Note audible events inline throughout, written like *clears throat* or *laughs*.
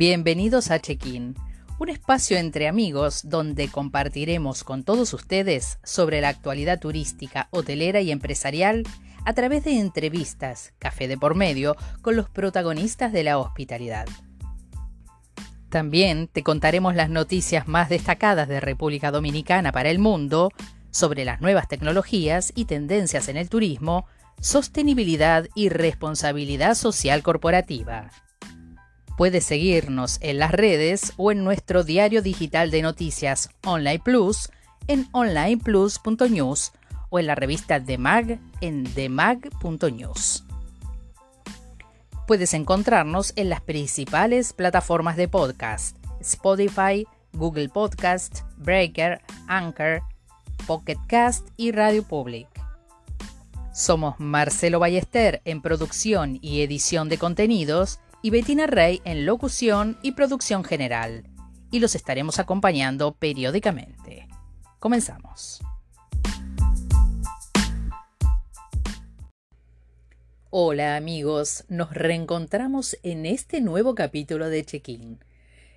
Bienvenidos a Check-in, un espacio entre amigos donde compartiremos con todos ustedes sobre la actualidad turística, hotelera y empresarial a través de entrevistas, café de por medio, con los protagonistas de la hospitalidad. También te contaremos las noticias más destacadas de República Dominicana para el mundo sobre las nuevas tecnologías y tendencias en el turismo, sostenibilidad y responsabilidad social corporativa. Puedes seguirnos en las redes o en nuestro diario digital de noticias Online Plus en onlineplus.news o en la revista The Mag en themag.news. Puedes encontrarnos en las principales plataformas de podcast: Spotify, Google Podcast, Breaker, Anchor, Pocket Cast y Radio Public. Somos Marcelo Ballester en producción y edición de contenidos y Bettina Rey en locución y producción general, y los estaremos acompañando periódicamente. Comenzamos. Hola amigos, nos reencontramos en este nuevo capítulo de Check-in.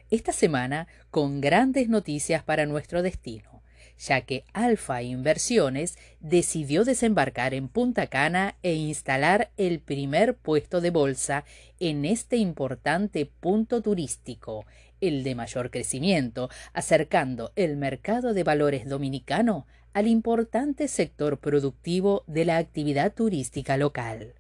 Esta semana con grandes noticias para nuestro destino ya que Alfa Inversiones decidió desembarcar en Punta Cana e instalar el primer puesto de bolsa en este importante punto turístico, el de mayor crecimiento, acercando el mercado de valores dominicano al importante sector productivo de la actividad turística local.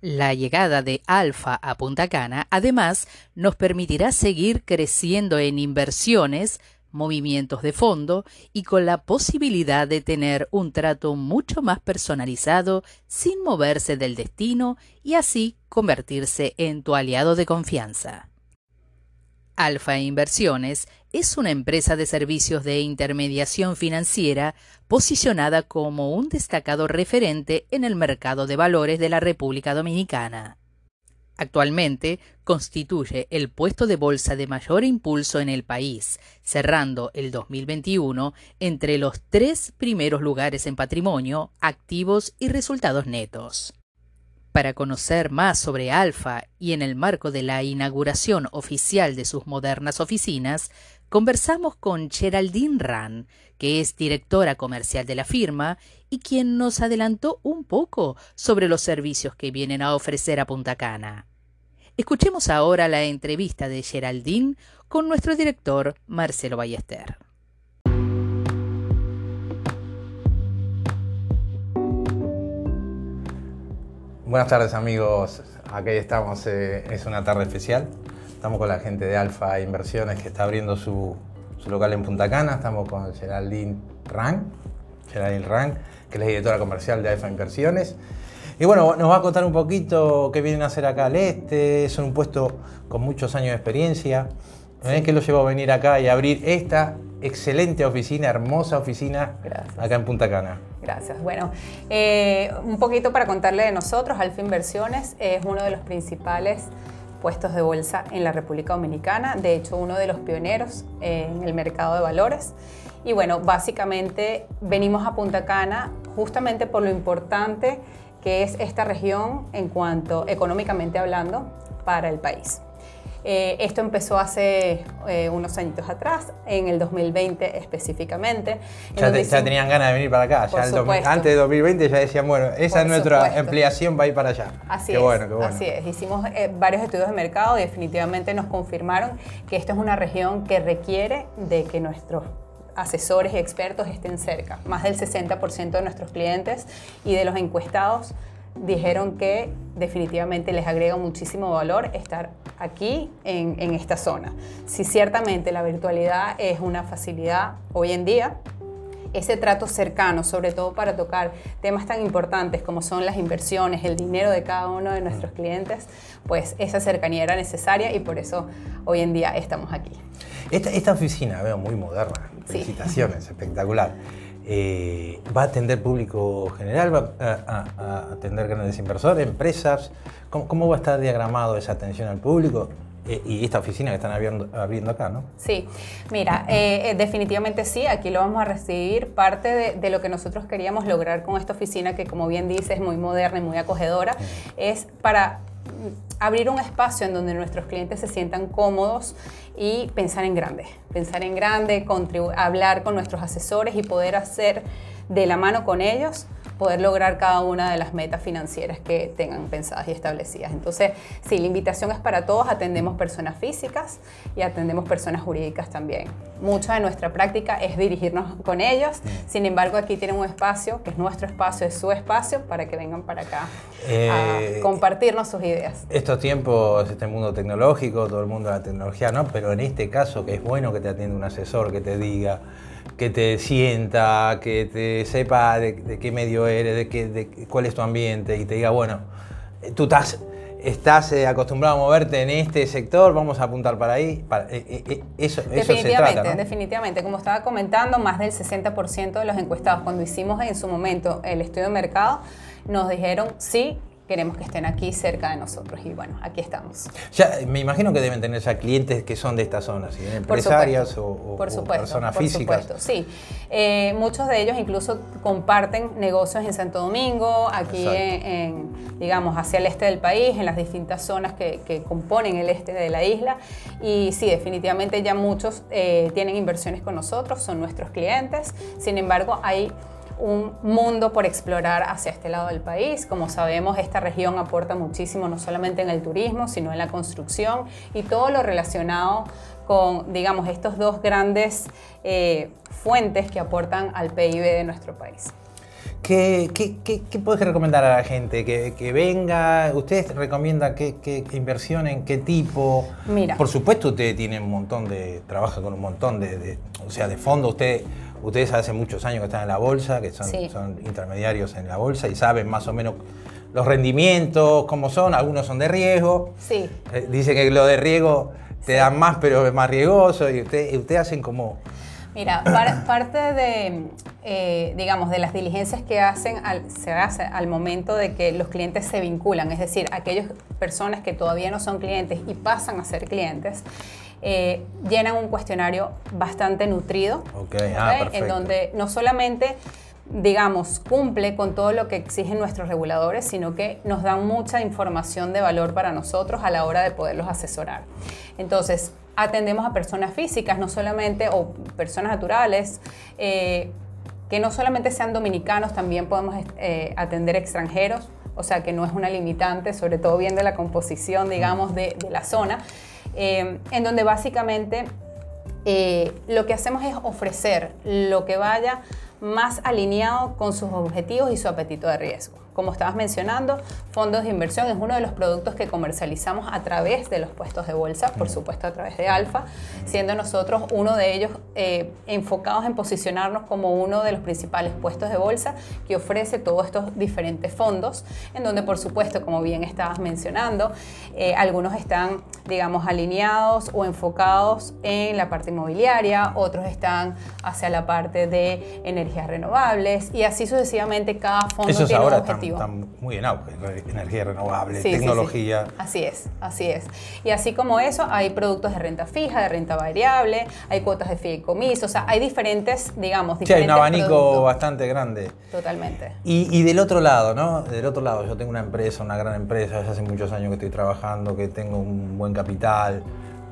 La llegada de Alfa a Punta Cana, además, nos permitirá seguir creciendo en inversiones movimientos de fondo y con la posibilidad de tener un trato mucho más personalizado sin moverse del destino y así convertirse en tu aliado de confianza. Alfa Inversiones es una empresa de servicios de intermediación financiera posicionada como un destacado referente en el mercado de valores de la República Dominicana. Actualmente constituye el puesto de bolsa de mayor impulso en el país, cerrando el 2021 entre los tres primeros lugares en patrimonio, activos y resultados netos. Para conocer más sobre Alfa y en el marco de la inauguración oficial de sus modernas oficinas, conversamos con Geraldine Ran, que es directora comercial de la firma y quien nos adelantó un poco sobre los servicios que vienen a ofrecer a Punta Cana. Escuchemos ahora la entrevista de Geraldine con nuestro director Marcelo Ballester. Buenas tardes amigos, aquí estamos, eh, es una tarde especial. Estamos con la gente de Alfa Inversiones que está abriendo su, local en Punta Cana. Estamos con Geraldine Rang, Geraldine Rang, que es la directora comercial de Alfa Inversiones. Y bueno, nos va a contar un poquito qué vienen a hacer acá al este. Es un puesto con muchos años de experiencia. ¿Eh? ¿Qué lo llevó a venir acá y abrir esta excelente oficina, hermosa oficina acá en Punta Cana? Gracias. Bueno, eh, un poquito para contarle de nosotros, Alfa Inversiones es uno de los principales puestos de bolsa en la República Dominicana, de hecho uno de los pioneros en el mercado de valores. Y bueno, básicamente venimos a Punta Cana justamente por lo importante que es esta región en cuanto económicamente hablando para el país. Eh, esto empezó hace eh, unos añitos atrás, en el 2020 específicamente. Ya, tenían ganas de venir para acá, antes de 2020 ya decían, bueno, esa es nuestra ampliación, va a ir para allá. Así es, bueno, así es. Hicimos eh, varios estudios de mercado y definitivamente nos confirmaron que esta es una región que requiere de que nuestros asesores y expertos estén cerca. Más del 60% de nuestros clientes y de los encuestados dijeron que definitivamente les agrega muchísimo valor estar aquí en, en, esta zona. Si ciertamente la virtualidad es una facilidad hoy en día, ese trato cercano, sobre todo para tocar temas tan importantes como son las inversiones, el dinero de cada uno de nuestros clientes, pues esa cercanía era necesaria y por eso hoy en día estamos aquí. Esta, esta oficina, veo muy moderna, felicitaciones, espectacular. Eh, ¿Va a atender público general? ¿Va a, atender grandes inversores, empresas? ¿Cómo, va a estar diagramado esa atención al público? Eh, y esta oficina que están abriendo, acá, ¿no? Sí, mira, eh, definitivamente sí, aquí lo vamos a recibir. Parte de, de, lo que nosotros queríamos lograr con esta oficina, que como bien dice es muy moderna y muy acogedora, es para abrir un espacio en donde nuestros clientes se sientan cómodos y pensar en grande, pensar en grande, hablar con nuestros asesores y poder hacer de la mano con ellos poder lograr cada una de las metas financieras que tengan pensadas y establecidas. Entonces, sí, la invitación es para todos, atendemos personas físicas y atendemos personas jurídicas también. Mucha de nuestra práctica es dirigirnos con ellos, sin embargo, aquí tienen un espacio, que es nuestro espacio, es su espacio, para que vengan para acá a eh, compartirnos sus ideas. Estos tiempos, este mundo tecnológico, todo el mundo de la tecnología, ¿no? Pero en este caso, que es bueno que te atienda un asesor, que te diga, que te sienta, que te sepa de, qué medio eres, de, qué, de, cuál es tu ambiente y te diga, bueno, eh, tú estás, estás eh, acostumbrado a moverte en este sector, vamos a apuntar para ahí. Para, eh, eso, definitivamente, se trata, definitivamente. Como estaba comentando, más del 60% de los encuestados, cuando hicimos en su momento el estudio de mercado, nos dijeron sí, queremos que estén aquí cerca de nosotros y bueno, aquí estamos. Ya, me imagino que deben tener ya clientes que son de esta zona, ¿sí? empresarias o, personas físicas. Por supuesto, sí. Eh, muchos de ellos incluso comparten negocios en Santo Domingo, aquí en, digamos, hacia el este del país, en las distintas zonas que, componen el este de la isla. Y sí, definitivamente ya muchos eh, tienen inversiones con nosotros, son nuestros clientes. Sin embargo, hay un mundo por explorar hacia este lado del país. Como sabemos, esta región aporta muchísimo no solamente en el turismo, sino en la construcción y todo lo relacionado con, digamos, estos dos grandes eh, fuentes que aportan al PIB de nuestro país. ¿Qué, qué, puedes recomendar a la gente? Que, venga, ¿ustedes recomiendan qué, inversión, en qué tipo? Mira. Por supuesto, usted tiene un montón de, trabaja con un montón de, o sea, de fondos. Usted Ustedes hace muchos años que están en la bolsa, que son, intermediarios en la bolsa y saben más o menos los rendimientos, cómo son, algunos son de riesgo. Sí. Eh, dice que lo de riesgo te dan más, pero es más riesgoso y ustedes usted hacen como... Mira, parte de, eh, digamos, de las diligencias que hacen se hace al momento de que los clientes se vinculan, es decir, aquellas personas que todavía no son clientes y pasan a ser clientes, eh, llenan un cuestionario bastante nutrido, ah, en donde no solamente digamos, cumple con todo lo que exigen nuestros reguladores, sino que nos dan mucha información de valor para nosotros a la hora de poderlos asesorar. Entonces, atendemos a personas físicas, no solamente, o personas naturales, eh, que no solamente sean dominicanos, también podemos eh, atender extranjeros, o sea que no es una limitante, sobre todo viendo la composición, digamos, de la zona. Em, en donde básicamente eh, lo que hacemos es ofrecer lo que vaya más alineado con sus objetivos y su apetito de riesgo. Como estabas mencionando, fondos de inversión es uno de los productos que comercializamos a través de los puestos de bolsa, por supuesto a través de Alfa, siendo nosotros uno de ellos eh, enfocados en posicionarnos como uno de los principales puestos de bolsa que ofrece todos estos diferentes fondos, en donde por supuesto, como bien estabas mencionando, eh, algunos están, digamos, alineados o enfocados en la parte inmobiliaria, otros están hacia la parte de energías renovables y así sucesivamente cada fondo tiene un objetivo están muy en auge, energía renovable, tecnología. Así es, así es. Y así como eso, hay productos de renta fija, de renta variable, hay cuotas de fideicomiso, o sea, hay diferentes, digamos, diferentes Sí, hay un abanico bastante grande. Totalmente. Y, del otro lado, ¿no? Del otro lado, yo tengo una empresa, una gran empresa, hace muchos años que estoy trabajando, que tengo un buen capital,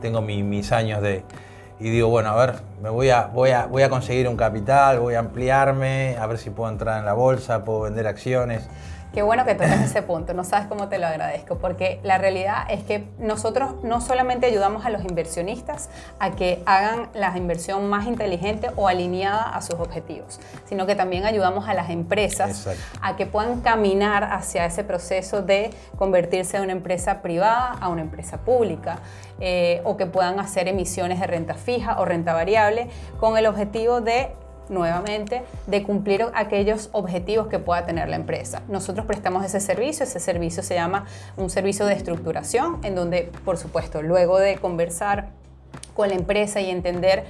tengo mis años de y digo, bueno, a ver, me voy a, voy, a, voy a conseguir un capital, voy a ampliarme, a ver si puedo entrar en la bolsa, puedo vender acciones. Qué bueno que tocas ese punto, no sabes cómo te lo agradezco, porque la realidad es que nosotros no solamente ayudamos a los inversionistas a que hagan la inversión más inteligente o alineada a sus objetivos, sino que también ayudamos a las empresas a que puedan caminar hacia ese proceso de convertirse de una empresa privada a una empresa pública. Eh, o que puedan hacer emisiones de renta fija o renta variable con el objetivo de nuevamente, de cumplir aquellos objetivos que pueda tener la empresa. Nosotros prestamos ese servicio, ese servicio se llama un servicio de estructuración, en donde, por supuesto, luego de conversar con la empresa y entender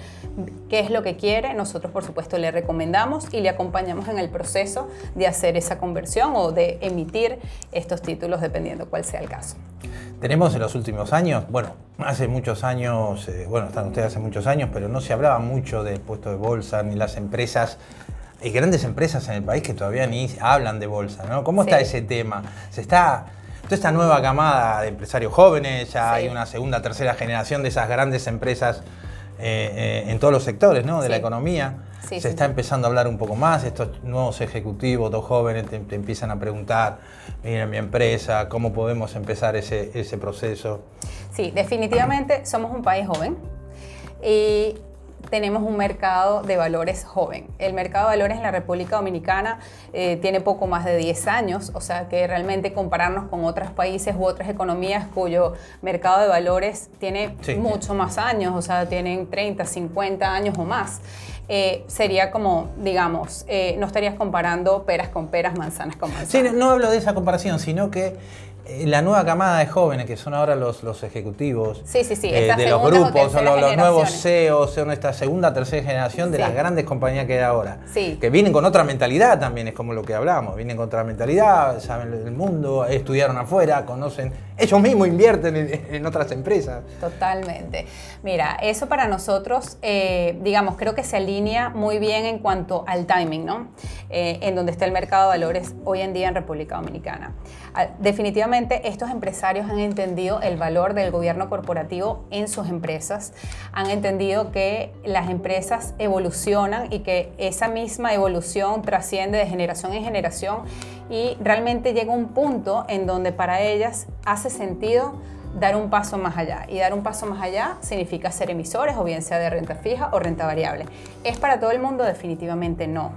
qué es lo que quiere, nosotros por supuesto le recomendamos y le acompañamos en el proceso de hacer esa conversión o de emitir estos títulos dependiendo cuál sea el caso. Tenemos en los últimos años, bueno, hace muchos años, eh, bueno, están ustedes hace muchos años, pero no se hablaba mucho del puesto de bolsa ni las empresas. Hay grandes empresas en el país que todavía ni hablan de bolsa, ¿no? ¿Cómo está ese tema? ¿Se está toda esta nueva camada de empresarios jóvenes, ya Sí. hay una segunda, tercera generación de esas grandes empresas eh, eh, en todos los sectores ¿no? de la economía. Sí, Se sí, está sí. empezando a hablar un poco más, estos nuevos ejecutivos, dos jóvenes, te, te empiezan a preguntar, mira mi empresa, cómo podemos empezar ese, ese proceso. Sí, definitivamente somos un país joven y tenemos un mercado de valores joven. El mercado de valores en la República Dominicana eh, tiene poco más de 10 años, o sea que realmente compararnos con otros países u otras economías cuyo mercado de valores tiene Sí. mucho más años, o sea, tienen 30, 50 años o más. Eh, sería como, digamos, eh, no estarías comparando peras con peras, manzanas con manzanas. Sí, no, no hablo de esa comparación, sino que eh, la nueva camada de jóvenes, que son ahora los, los ejecutivos Sí, sí, sí, eh, de los grupos, son los, los nuevos. CEOs, son esta segunda, tercera generación de las grandes compañías que hay ahora. Sí. Que vienen con otra mentalidad también, es como lo que hablamos, vienen con otra mentalidad, saben el mundo, estudiaron afuera, conocen, ellos mismos invierten en, otras empresas. Totalmente. Mira, eso para nosotros, eh, digamos, creo que se alinea muy bien en cuanto al timing, ¿no? Eh, en donde está el mercado de valores hoy en día en República Dominicana. Ah, Definitivamente estos empresarios han entendido el valor del gobierno corporativo en sus empresas, han entendido que las empresas evolucionan y que esa misma evolución trasciende de generación en generación y realmente llega un punto en donde para ellas hace sentido dar un paso más allá. Y dar un paso más allá significa ser emisores, o bien sea de renta fija o renta variable. ¿Es para todo el mundo? Definitivamente no.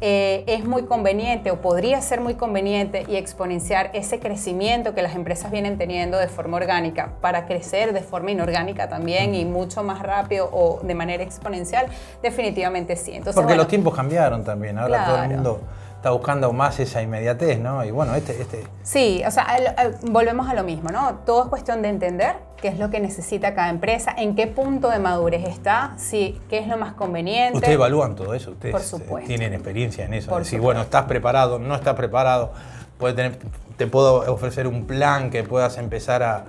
Eh, es muy conveniente o podría ser muy conveniente y exponenciar ese crecimiento que las empresas vienen teniendo de forma orgánica para crecer de forma inorgánica también y mucho más rápido o de manera exponencial, definitivamente sí. Entonces, Porque bueno, los tiempos cambiaron también, ahora todo el mundo está buscando más esa inmediatez, ¿no? Y bueno, este, este Sí, o sea, al- al- volvemos a lo mismo, ¿no? Todo es cuestión de entender qué es lo que necesita cada empresa, en qué punto de madurez está, si, qué es lo más conveniente. Ustedes evalúan todo eso, ustedes Por eh, supuesto. tienen experiencia en eso. Por decir, supuesto. bueno, estás preparado, no estás preparado, puede tener, te puedo ofrecer un plan que puedas empezar a...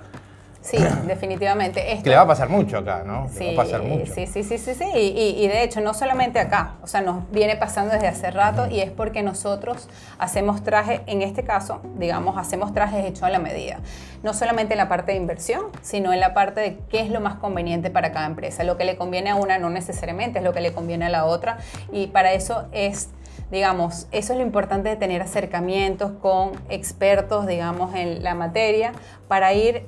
Sí, *clears throat* definitivamente. Esto- Que le va a pasar mucho acá, ¿no? Le Sí, va a pasar mucho. sí, sí, sí, sí, y- y de hecho, no solamente acá, o sea, nos viene pasando desde hace rato y es porque nosotros hacemos trajes, en este caso, digamos, hacemos trajes hechos a la medida. No solamente en la parte de inversión, sino en la parte de qué es lo más conveniente para cada empresa. Lo que le conviene a una no necesariamente es lo que le conviene a la otra y para eso es digamos, eso es lo importante de tener acercamientos con expertos, digamos, en la materia para ir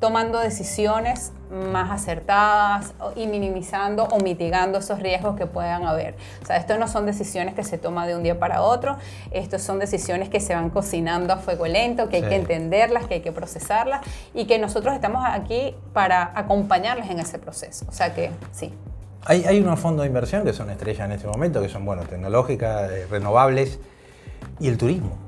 tomando decisiones más acertadas y minimizando o mitigando esos riesgos que puedan haber. O sea, esto no son decisiones que se toman de un día para otro, estos son decisiones que se van cocinando a fuego lento, que hay Sí. que entenderlas, que hay que procesarlas y que nosotros estamos aquí para acompañarles en ese proceso. O sea que sí. Hay, hay unos fondos de inversión que son estrellas en este momento, que son, bueno, tecnológicas, eh, renovables, y el turismo.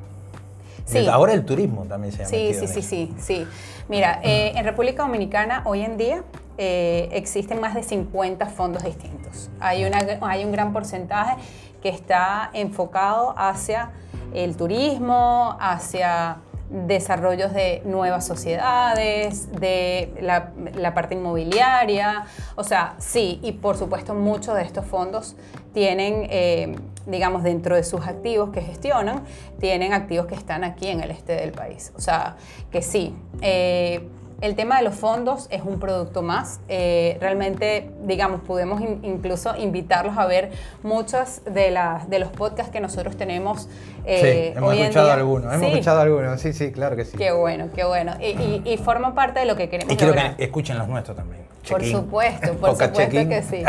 Sí. Ahora el turismo también se llama. Sí, sí, sí, sí, sí. Mira, eh, en República Dominicana hoy en día eh, existen más de 50 fondos distintos. Hay, una, hay un gran porcentaje que está enfocado hacia el turismo, hacia desarrollos de nuevas sociedades, de la, la parte inmobiliaria, o sea, sí, y por supuesto muchos de estos fondos tienen, eh, digamos, dentro de sus activos que gestionan, tienen activos que están aquí en el este del país, o sea, que sí. eh, el tema de los fondos es un producto más. Eh, realmente, digamos, podemos in- incluso invitarlos a ver muchos de, las de los podcasts que nosotros tenemos eh, sí, hemos hoy en escuchado día. algunos, hemos Sí. escuchado algunos, sí, sí, claro que sí. Qué bueno, qué bueno. Y, y- y forma parte de lo que queremos Y quiero lograr. que escuchen los nuestros también. Por supuesto, *laughs* por supuesto que sí.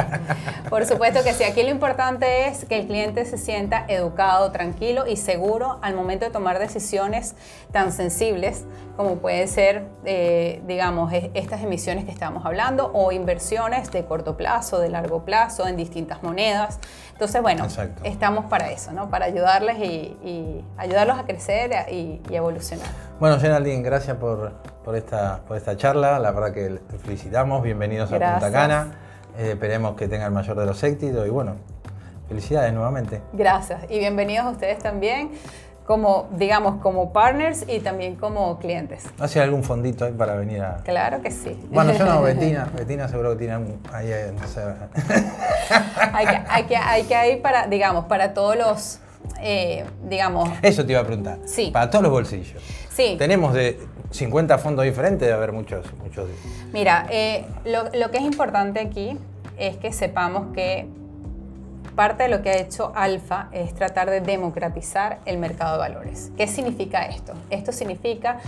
Por supuesto que sí. Aquí lo importante es que el cliente se sienta educado, tranquilo y seguro al momento de tomar decisiones tan sensibles como pueden ser, eh, digamos, es- estas emisiones que estamos hablando o inversiones de corto plazo, de largo plazo, en distintas monedas. Entonces, bueno, Exacto. estamos para eso, ¿no? Para ayudarles y, y ayudarlos a crecer y, y evolucionar. Bueno, Geraldine, gracias por, por, esta, por esta charla. La verdad que te felicitamos. Bienvenidos a Punta. Cana. Eh, esperemos que tenga el mayor de los éxitos y bueno, felicidades nuevamente. Gracias y bienvenidos a ustedes también como, digamos, como partners y también como clientes. ¿Hace algún fondito ahí para venir a...? Claro que sí. Bueno, yo no, Betina. *laughs* Betina seguro que tiene ahí, eh, no sé. *laughs* hay, que, hay, que, hay que ir para, digamos, para todos los, eh, digamos... Eso te iba a preguntar. Sí. Para todos los bolsillos. Sí. Tenemos de 50 fondos diferentes, debe haber muchos. muchos. Mira, eh, lo, lo que es importante aquí es que sepamos que parte de lo que ha hecho Alfa es tratar de democratizar el mercado de valores. ¿Qué significa esto? Esto significa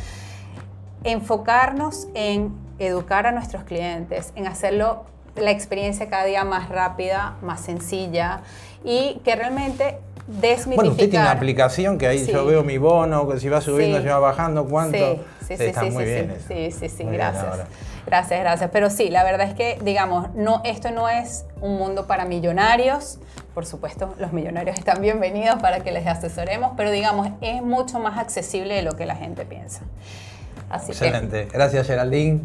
enfocarnos en educar a nuestros clientes, en hacerlo la experiencia cada día más rápida, más sencilla y que realmente desmitificar. Bueno, usted tiene una aplicación que ahí Sí. yo veo mi bono, que si va subiendo, Sí. si va bajando, cuánto. Sí, sí, sí, Está sí, muy bien. sí, eso. sí, sí, sí, Muy bien gracias. Gracias, gracias. Pero sí, la verdad es que, digamos, no, esto no es un mundo para millonarios. Por supuesto, los millonarios están bienvenidos para que les asesoremos, pero digamos, es mucho más accesible de lo que la gente piensa. Así Excelente. Gracias, Geraldine.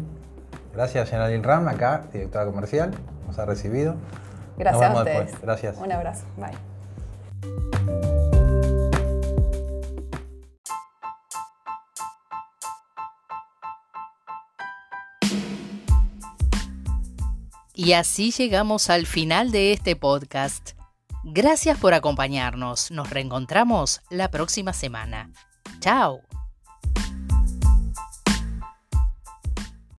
Gracias, Geraldine Ram, acá, directora comercial. Nos ha recibido. que gracias a ustedes. después. Gracias. Un abrazo. Bye. Y así llegamos al final de este podcast. Gracias por acompañarnos. Nos reencontramos la próxima semana. Chao.